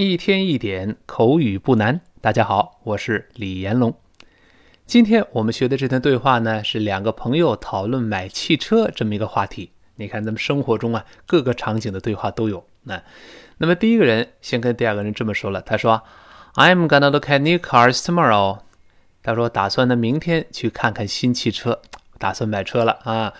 一天一点口语不难。大家好，我是李延龙。今天我们学的这段对话呢，是两个朋友讨论买汽车这么一个话题。你看，咱们生活中啊，各个场景的对话都有。那，那么第一个人先跟第二个人这么说了，他说：“I'm gonna look at new cars tomorrow。”他说打算呢明天去看看新汽车，打算买车了啊。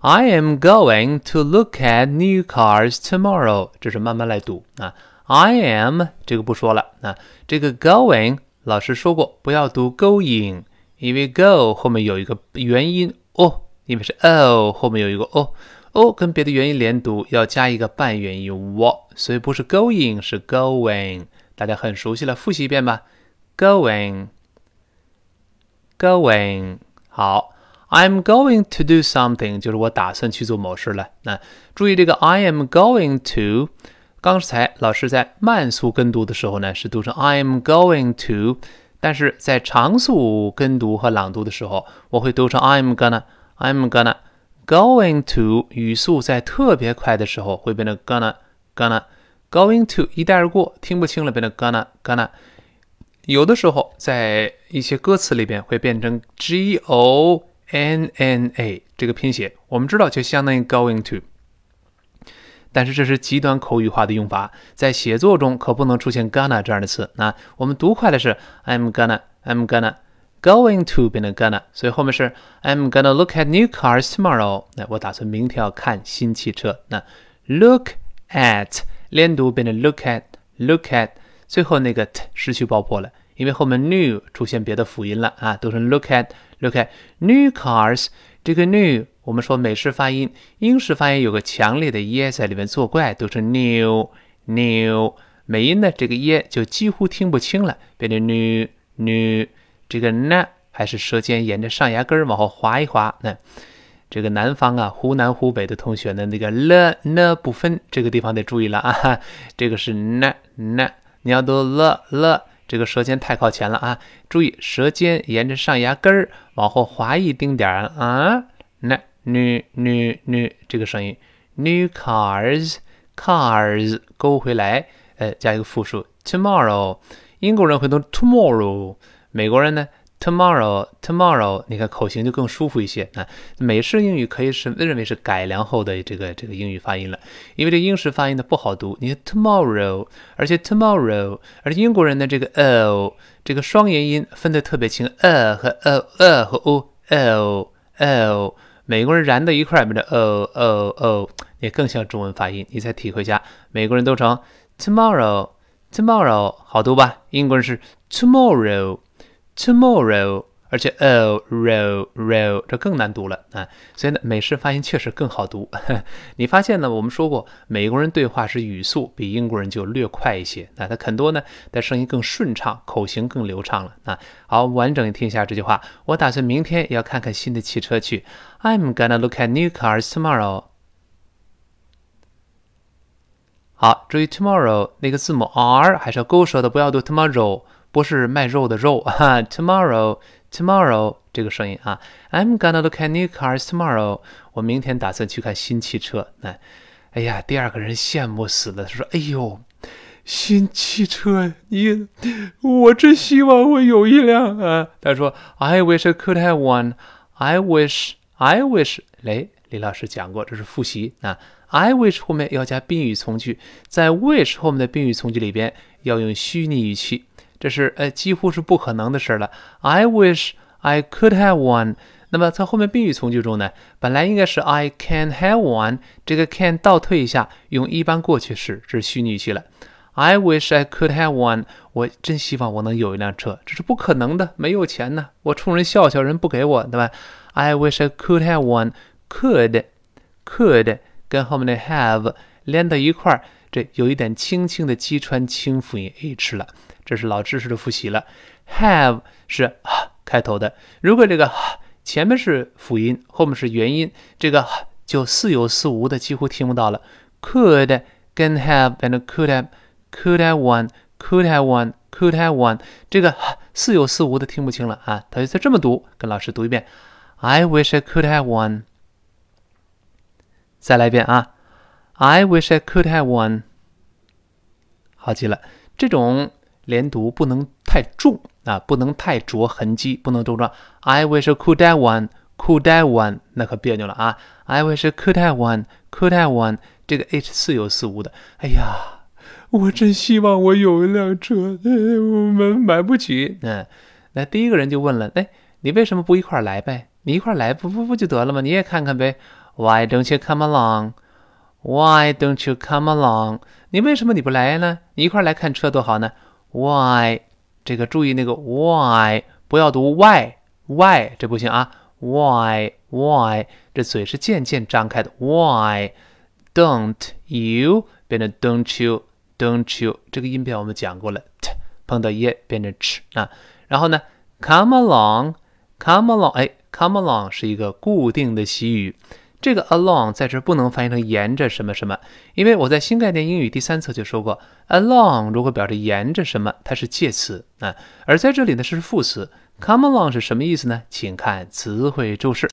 I am going to look at new cars tomorrow。这是慢慢来读啊。I am 这个不说了啊，这个 going 老师说过不要读 going，因为 go 后面有一个元音哦，因为是 o 后面有一个哦哦，跟别的元音连读要加一个半元音 w，所以不是 going 是 going，大家很熟悉了，复习一遍吧，going，going 好，I'm going to do something 就是我打算去做某事了。那注意这个 I am going to。刚才老师在慢速跟读的时候呢，是读成 I'm going to，但是在长速跟读和朗读的时候，我会读成 I'm gonna，I'm gonna。Going to 语速在特别快的时候会变成 gonna，gonna。Going to 一带而过，听不清了，变成 gonna，gonna。有的时候在一些歌词里边会变成 g o n n a 这个拼写，我们知道就相当于 going to。但是这是极端口语化的用法，在写作中可不能出现 gonna 这样的词。那我们读快的是 I'm gonna，I'm gonna，going to 变成 gonna，所以后面是 I'm gonna look at new cars tomorrow。那我打算明天要看新汽车。那 look at 连读变成 look at，look at，最后那个 t 失去爆破了，因为后面 new 出现别的辅音了啊，读成 look at，look at new cars。这个 new 我们说美式发音，英式发音有个强烈的耶在里面作怪，都是 new new。美音呢，这个耶就几乎听不清了，变成 new new。这个 n 还是舌尖沿着上牙根儿往后滑一滑。那这个南方啊，湖南湖北的同学呢，那个 l n 不分，这个地方得注意了啊。这个是 n n，你要读 l l，这个舌尖太靠前了啊，注意舌尖沿着上牙根儿往后滑一丁点儿啊。n nnn 这个声音，new cars cars 勾回来，呃，加一个复数 tomorrow。英国人会读 tomorrow，美国人呢 tomorrow tomorrow。你看口型就更舒服一些啊。美式英语可以是认为是改良后的这个这个英语发音了，因为这英式发音的不好读。你看 tomorrow，而且 tomorrow，而且英国人的这个 o 这个双元音分得特别清，a 和 o a 和 o o o。美国人燃到一块儿，变成哦哦哦，也更像中文发音。你再体会一下，美国人都成 tomorrow，tomorrow，好读吧？英国人是 tomorrow，tomorrow。而且 o row row 这更难读了啊，所以呢，美式发音确实更好读。你发现呢？我们说过，美国人对话时语速比英国人就略快一些，那他很多呢，他声音更顺畅，口型更流畅了啊。好，完整听一下这句话。我打算明天也要看看新的汽车去。I'm gonna look at new cars tomorrow。好，注意 tomorrow 那个字母 r 还是要勾舌的，不要读 tomorrow，不是卖肉的肉哈。tomorrow。Tomorrow 这个声音啊，I'm gonna look at new cars tomorrow。我明天打算去看新汽车。那，哎呀，第二个人羡慕死了。他说：“哎呦，新汽车，你，我真希望我有一辆啊。”他说：“I wish I could have one. I wish, I wish。”来，李老师讲过，这是复习啊。I wish 后面要加宾语从句，在 wish 后面的宾语从句里边要用虚拟语气。这是呃几乎是不可能的事了。I wish I could have one。那么在后面宾语从句中呢，本来应该是 I can have one，这个 can 倒退一下，用一般过去式，这是虚拟语气了。I wish I could have one。我真希望我能有一辆车，这是不可能的，没有钱呢。我冲人笑笑，人不给我，对吧？I wish I could have one。Could could 跟后面的 have 连到一块儿，这有一点轻轻的击穿轻辅音 h 了。这是老知识的复习了。Have 是开头的，如果这个前面是辅音，后面是元音，这个就似有似无的，几乎听不到了。Could 跟 have and could have，could have one，could have one，could have one，这个似有似无的听不清了啊！他就再这么读，跟老师读一遍。I wish I could have one。再来一遍啊！I wish I could have one。好极了。这种连读不能太重啊，不能太着痕迹，不能重装。I wish I could have one，could have one，那可别扭了啊。I wish I could have one，could have one，这个 h 似有似无的。哎呀，我真希望我有一辆车，我们买不起。嗯，那第一个人就问了，哎，你为什么不一块来呗？你一块来不不不就得了吗？你也看看呗。Why don't you come along? Why don't you come along? 你为什么你不来呢？你一块来看车多好呢？Why？这个注意那个 why，不要读 why，why 这不行啊。Why？Why？这嘴是渐渐张开的。Why？Don't you 变成 don't you？Don't you？这个音变我们讲过了，t 碰到 e 变成 ch 啊。然后呢，come along，come along，哎，come along 是一个固定的习语。这个 along 在这不能翻译成沿着什么什么，因为我在新概念英语第三册就说过，along 如果表示沿着什么，它是介词啊，而在这里呢是副词。come along 是什么意思呢？请看词汇注释。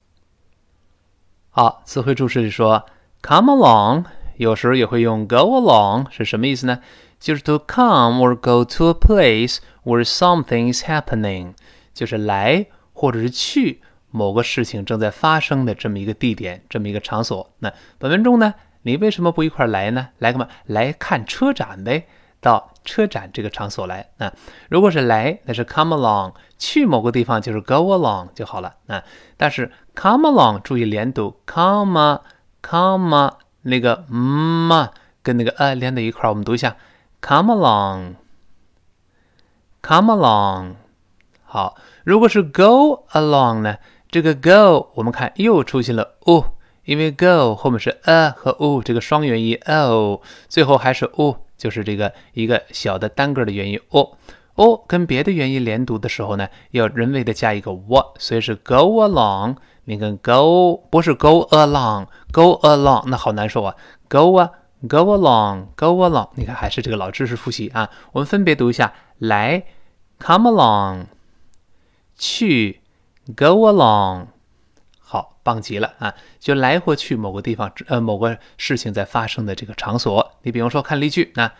好，词汇注释里说，come along 有时候也会用 go along，是什么意思呢？就是 to come or go to a place where something is happening，就是来或者是去。某个事情正在发生的这么一个地点，这么一个场所。那本文中呢，你为什么不一块来呢？来干嘛？来看车展呗，到车展这个场所来。那如果是来，那是 come along；去某个地方就是 go along 就好了。那但是 come along 注意连读，come come 那个嘛跟那个呃连在一块儿，我们读一下，come along，come along。好，如果是 go along 呢？这个 go 我们看又出现了 o，因为 go 后面是 a 和 o 这个双元音 o，最后还是 o，就是这个一个小的单个的元音 o。o 跟别的元音连读的时候呢，要人为的加一个 w，所以是 go along。你看 go 不是 go along，go along 那好难受啊，go 啊，go along，go along。你看还是这个老知识复习啊，我们分别读一下，来，come along，去。Go along，好棒极了啊！就来或去某个地方，呃，某个事情在发生的这个场所。你比方说看例句，那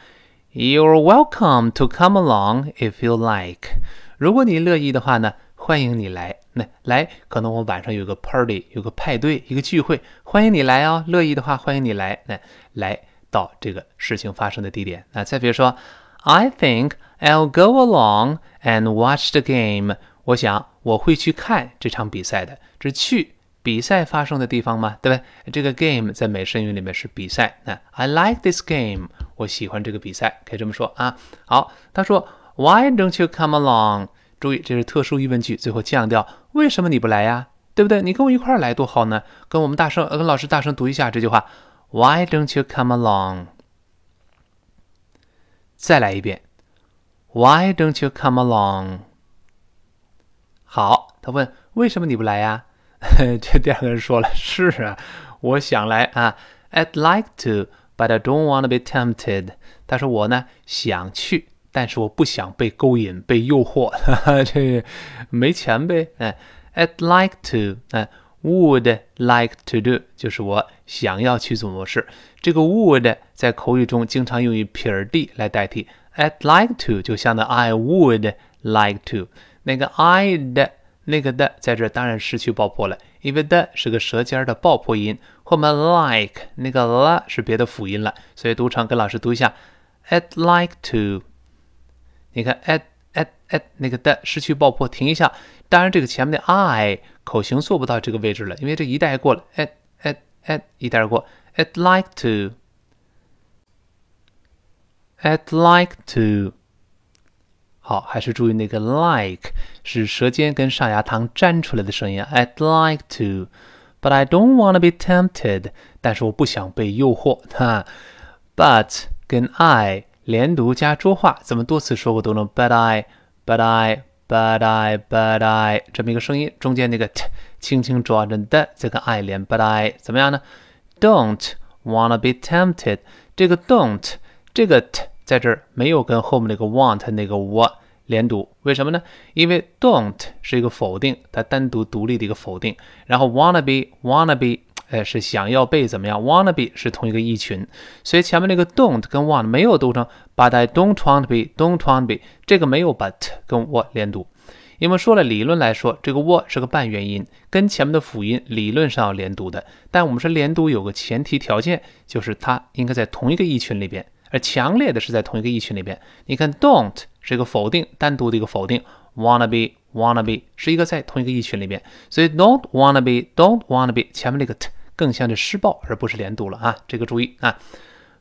You're welcome to come along if you like。如果你乐意的话呢，欢迎你来。那来，可能我晚上有个 party，有个派对，一个聚会，欢迎你来哦。乐意的话，欢迎你来。那来到这个事情发生的地点。那再比如说，I think I'll go along and watch the game。我想我会去看这场比赛的，这去比赛发生的地方吗？对不对？这个 game 在美式英语里面是比赛。那 I like this game，我喜欢这个比赛，可以这么说啊。好，他说 Why don't you come along？注意，这是特殊疑问句，最后降调，为什么你不来呀？对不对？你跟我一块来多好呢。跟我们大声，跟老师大声读一下这句话：Why don't you come along？再来一遍：Why don't you come along？好，他问为什么你不来呀？这第二个人说了：“是啊，我想来啊，I'd like to, but I don't want to be tempted。”他说我呢想去，但是我不想被勾引、被诱惑。哈哈这没钱呗？哎，I'd like to，哎，would like to do，就是我想要去做某事。这个 would 在口语中经常用于撇 d 来代替，I'd like to 就相当 I would like to。那个 I 的那个的在这当然失去爆破了，因为的是个舌尖的爆破音，后面 like 那个 la 是别的辅音了，所以读成跟老师读一下，I'd like to。你看 at at at 那个的失去爆破，停一下。当然这个前面的 I 口型做不到这个位置了，因为这一带过了，at at at 一带过，I'd like to，I'd like to。好，还是注意那个 like 是舌尖跟上牙膛粘出来的声音。I'd like to, but I don't want to be tempted。但是我不想被诱惑。哈，but 跟 I 连读加浊化，咱们多次说过都能。But I, but I, but I, but I 这么一个声音，中间那个 t 轻轻抓着的，再跟 I 连。But I 怎么样呢？Don't wanna be tempted。这个 don't 这个 t。在这儿没有跟后面那个 want 那个 what 连读，为什么呢？因为 don't 是一个否定，它单独独立的一个否定。然后 wanna be wanna be 哎，是想要被怎么样？wanna be 是同一个意群，所以前面那个 don't 跟 want 没有读成 but I don't want to be，don't want to be，这个没有 but 跟 what 连读。因为说了，理论来说，这个 what 是个半元音，跟前面的辅音理论上要连读的。但我们说连读有个前提条件，就是它应该在同一个意群里边，而强烈的是在同一个意群里边。你看 don't 是一个否定，单独的一个否定，wanna be wanna be 是一个在同一个意群里边，所以 don't wanna be don't wanna be 前面那个 t 更像是施暴，而不是连读了啊，这个注意啊。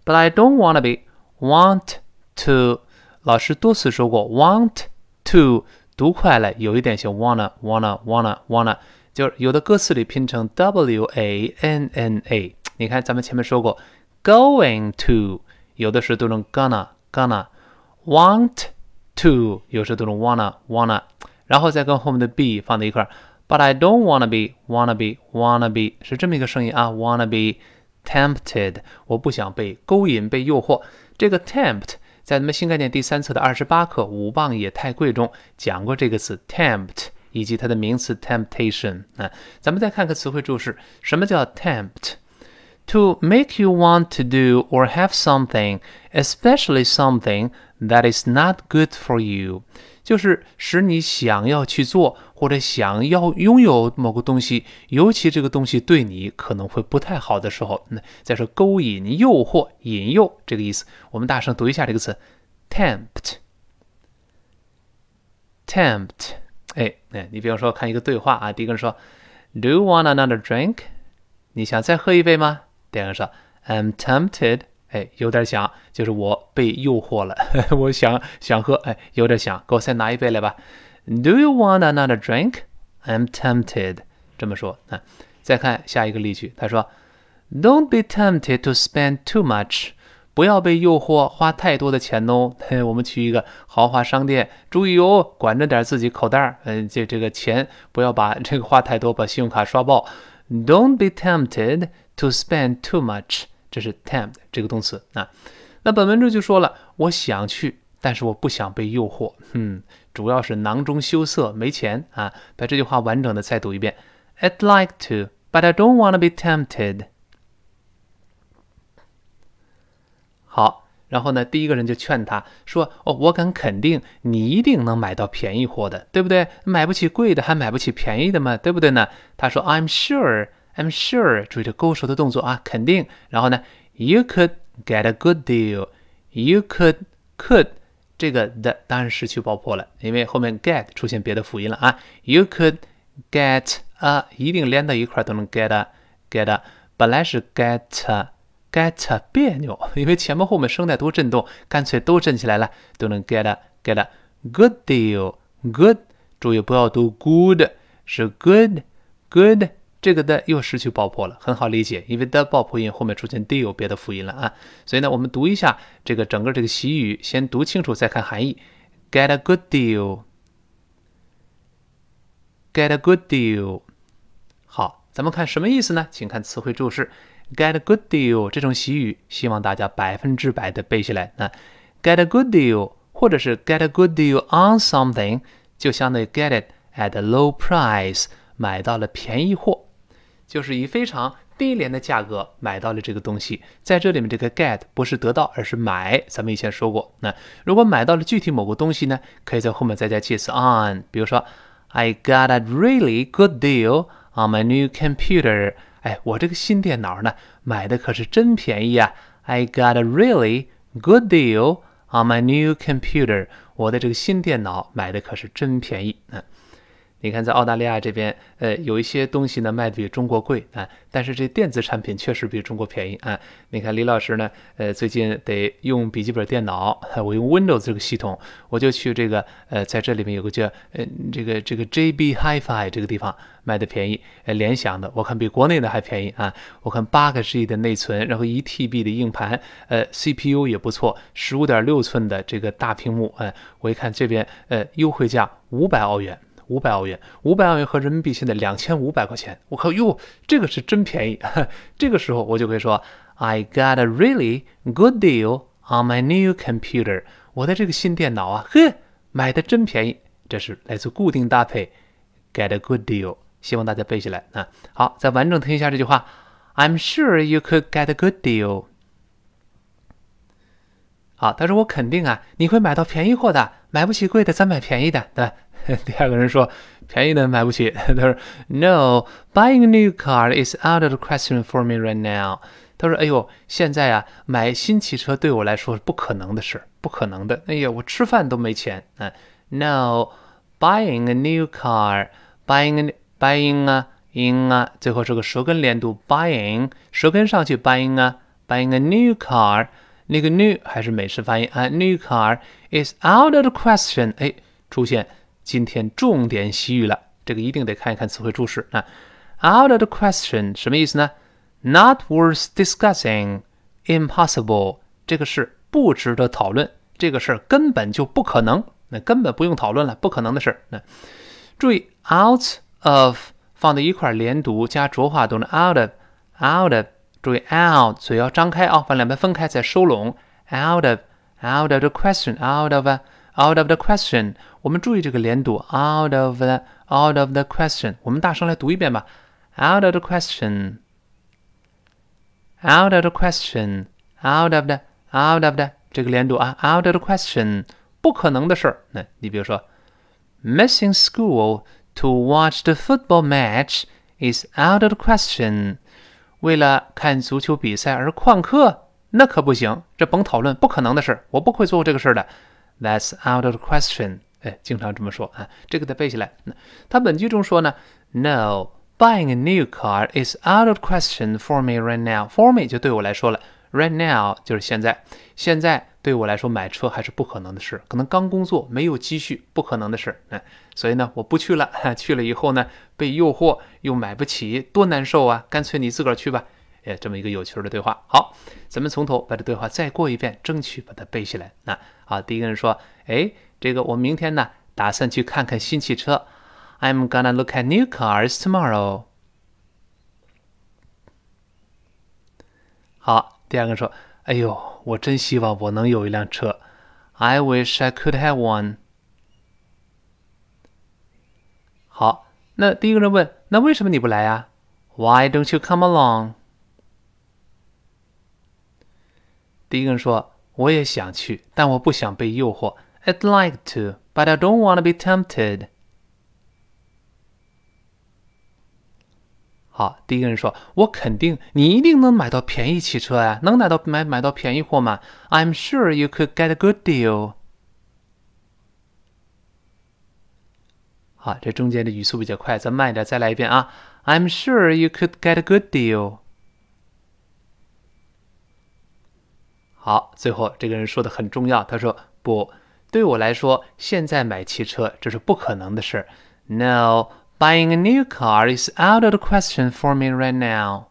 But I don't wanna be want to，老师多次说过 want to。读快了，有一点像 wanna wanna wanna wanna，就是有的歌词里拼成 w a n n a。你看咱们前面说过，going to 有的时候读成 gonna gonna，want to 有时候读成 wanna wanna，然后再跟后面的 be 放在一块儿。But I don't wanna be wanna be wanna be 是这么一个声音啊，wanna be tempted，我不想被勾引、被诱惑。这个 tempt。在咱们新概念第三册的二十八课《五磅也太贵》中讲过这个词 tempt 以及它的名词 temptation 啊。咱们再看个词汇注释，什么叫 tempt？To make you want to do or have something, especially something that is not good for you，就是使你想要去做。或者想要拥有某个东西，尤其这个东西对你可能会不太好的时候，那再说勾引、诱惑、引诱这个意思。我们大声读一下这个词：tempt，tempt。哎哎，你比方说看一个对话啊，第一个人说：“Do you want another drink？” 你想再喝一杯吗？第二个人说：“I'm tempted。”哎，有点想，就是我被诱惑了，我想想喝，哎，有点想，给我再拿一杯来吧。Do you want another drink? I'm tempted. 这么说啊。再看下一个例句，他说：“Don't be tempted to spend too much。”不要被诱惑花太多的钱哦。嘿，我们去一个豪华商店，注意哦，管着点自己口袋儿。嗯，这这个钱不要把这个花太多，把信用卡刷爆。Don't be tempted to spend too much。这是 tempt 这个动词啊。那本文中就说了，我想去。但是我不想被诱惑，嗯，主要是囊中羞涩，没钱啊。把这句话完整的再读一遍：I'd like to, but I don't want to be tempted。好，然后呢，第一个人就劝他说：“哦，我敢肯定，你一定能买到便宜货的，对不对？买不起贵的，还买不起便宜的嘛，对不对呢？”他说：“I'm sure, I'm sure。”注意这勾手的动作啊，肯定。然后呢，You could get a good deal. You could, could。这个的当然失去爆破了，因为后面 get 出现别的辅音了啊。You could get a，一定连到一块都能 get a get a。本来是 get get 别扭，因为前面后面声带都震动，干脆都震起来了，都能 get a get a good deal good。注意不要读 good，是 good good。 这个的又失去爆破了，很好理解，因为的爆破音后面出现 deal 别的辅音了啊，所以呢，我们读一下这个整个这个习语，先读清楚再看含义。Get a good deal，get a good deal。好，咱们看什么意思呢？请看词汇注释。Get a good deal 这种习语，希望大家百分之百的背下来。那 get a good deal 或者是 get a good deal on something，就相当于 get it at a low price，买到了便宜货。就是以非常低廉的价格买到了这个东西，在这里面这个 get 不是得到，而是买。咱们以前说过，那如果买到了具体某个东西呢，可以在后面再加介词 on。比如说，I got a really good deal on my new computer。哎，我这个新电脑呢，买的可是真便宜啊！I got a really good deal on my new computer。我的这个新电脑买的可是真便宜嗯！你看，在澳大利亚这边，呃，有一些东西呢卖的比中国贵啊，但是这电子产品确实比中国便宜啊。你看李老师呢，呃，最近得用笔记本电脑，我用 Windows 这个系统，我就去这个，呃，在这里面有个叫，呃，这个这个 JB Hi-Fi 这个地方卖的便宜，呃，联想的，我看比国内的还便宜啊。我看八个 G 的内存，然后一 TB 的硬盘，呃，CPU 也不错，十五点六寸的这个大屏幕，哎，我一看这边，呃，优惠价五百澳元。五百澳元，五百澳元和人民币现在两千五百块钱，我靠哟，这个是真便宜。这个时候我就可以说，I got a really good deal on my new computer。我的这个新电脑啊，呵，买的真便宜。这是来自固定搭配，get a good deal。希望大家背下来啊。好，再完整听一下这句话 I'm sure you could get a good deal。好，他说我肯定啊，你会买到便宜货的，买不起贵的，咱买便宜的，对吧？第二个人说便宜的买不起，他说 No, buying a new car is out of the question for me right now。他说：“哎呦，现在啊，买新汽车对我来说是不可能的事，不可能的。哎呀，我吃饭都没钱。嗯，No, buying a new car, buying buying 啊，in 啊，最后是个舌根连读，buying 舌根上去，buying 啊，buying a new car，那个 new 还是美式发音啊，new car is out of the question。哎，出现今天重点习语了，这个一定得看一看词汇注释啊，out of the question 什么意思呢？” Not worth discussing, impossible. 这个事不值得讨论，这个事儿根本就不可能，那根本不用讨论了，不可能的事儿。那注意，out of 放在一块连读加浊化读的 out of，out of。注意 out 嘴要张开啊，把两边分开再收拢。out of，out of the question，out of，out of the question。我们注意这个连读，out of，out of the question。我们大声来读一遍吧，out of the question。Out of the question, out of the, out of the 这个连读啊，out of the question，不可能的事儿。那你比如说，missing school to watch the football match is out of the question。 为了看足球比赛而旷课，那可不行，这甭讨论，不可能的事儿，我不会做这个事儿的。That's out of the question。哎，经常这么说啊，这个得背下来。那他本句中说呢，No。Buying a new car is out of question for me right now. For me 就对我来说了，right now 就是现在。现在对我来说买车还是不可能的事，可能刚工作没有积蓄，不可能的事。嗯，所以呢，我不去了。去了以后呢，被诱惑又买不起，多难受啊！干脆你自个儿去吧。哎，这么一个有趣的对话。好，咱们从头把这对话再过一遍，争取把它背下来。那好，第一个人说：“哎，这个我明天呢，打算去看看新汽车。” I'm gonna look at new cars tomorrow. 好，第二个说：“哎呦，我真希望我能有一辆车。I wish I could have one。”好，那第一个人问：“那为什么你不来呀？”Why don't you come along？第一个人说：“我也想去，但我不想被诱惑。I'd like to, but I don't want to be tempted。” 好，第一个人说：“我肯定你一定能买到便宜汽车呀，能买到买买到便宜货吗？”I'm sure you could get a good deal。好，这中间的语速比较快，咱慢一点，再来一遍啊！I'm sure you could get a good deal。好，最后这个人说的很重要，他说：“不对我来说，现在买汽车这是不可能的事。”No。Buying a new car is out of the question for me right now.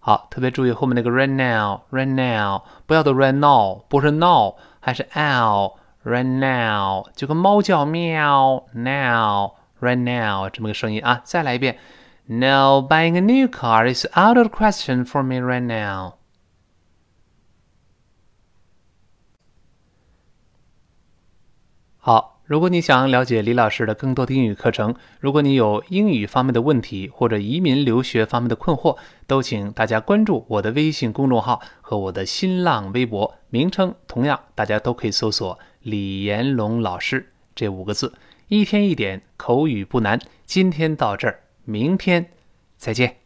好，特别注意后面那个 right now，right now，不要读 right now，不是 now，还是 out，right now，就跟猫叫喵，now，right now 这么个声音啊。再来一遍，No, buying a new car is out of the question for me right now. 好，如果你想了解李老师的更多的英语课程，如果你有英语方面的问题或者移民留学方面的困惑，都请大家关注我的微信公众号和我的新浪微博，名称同样，大家都可以搜索“李延龙老师”这五个字，一天一点口语不难。今天到这儿，明天再见。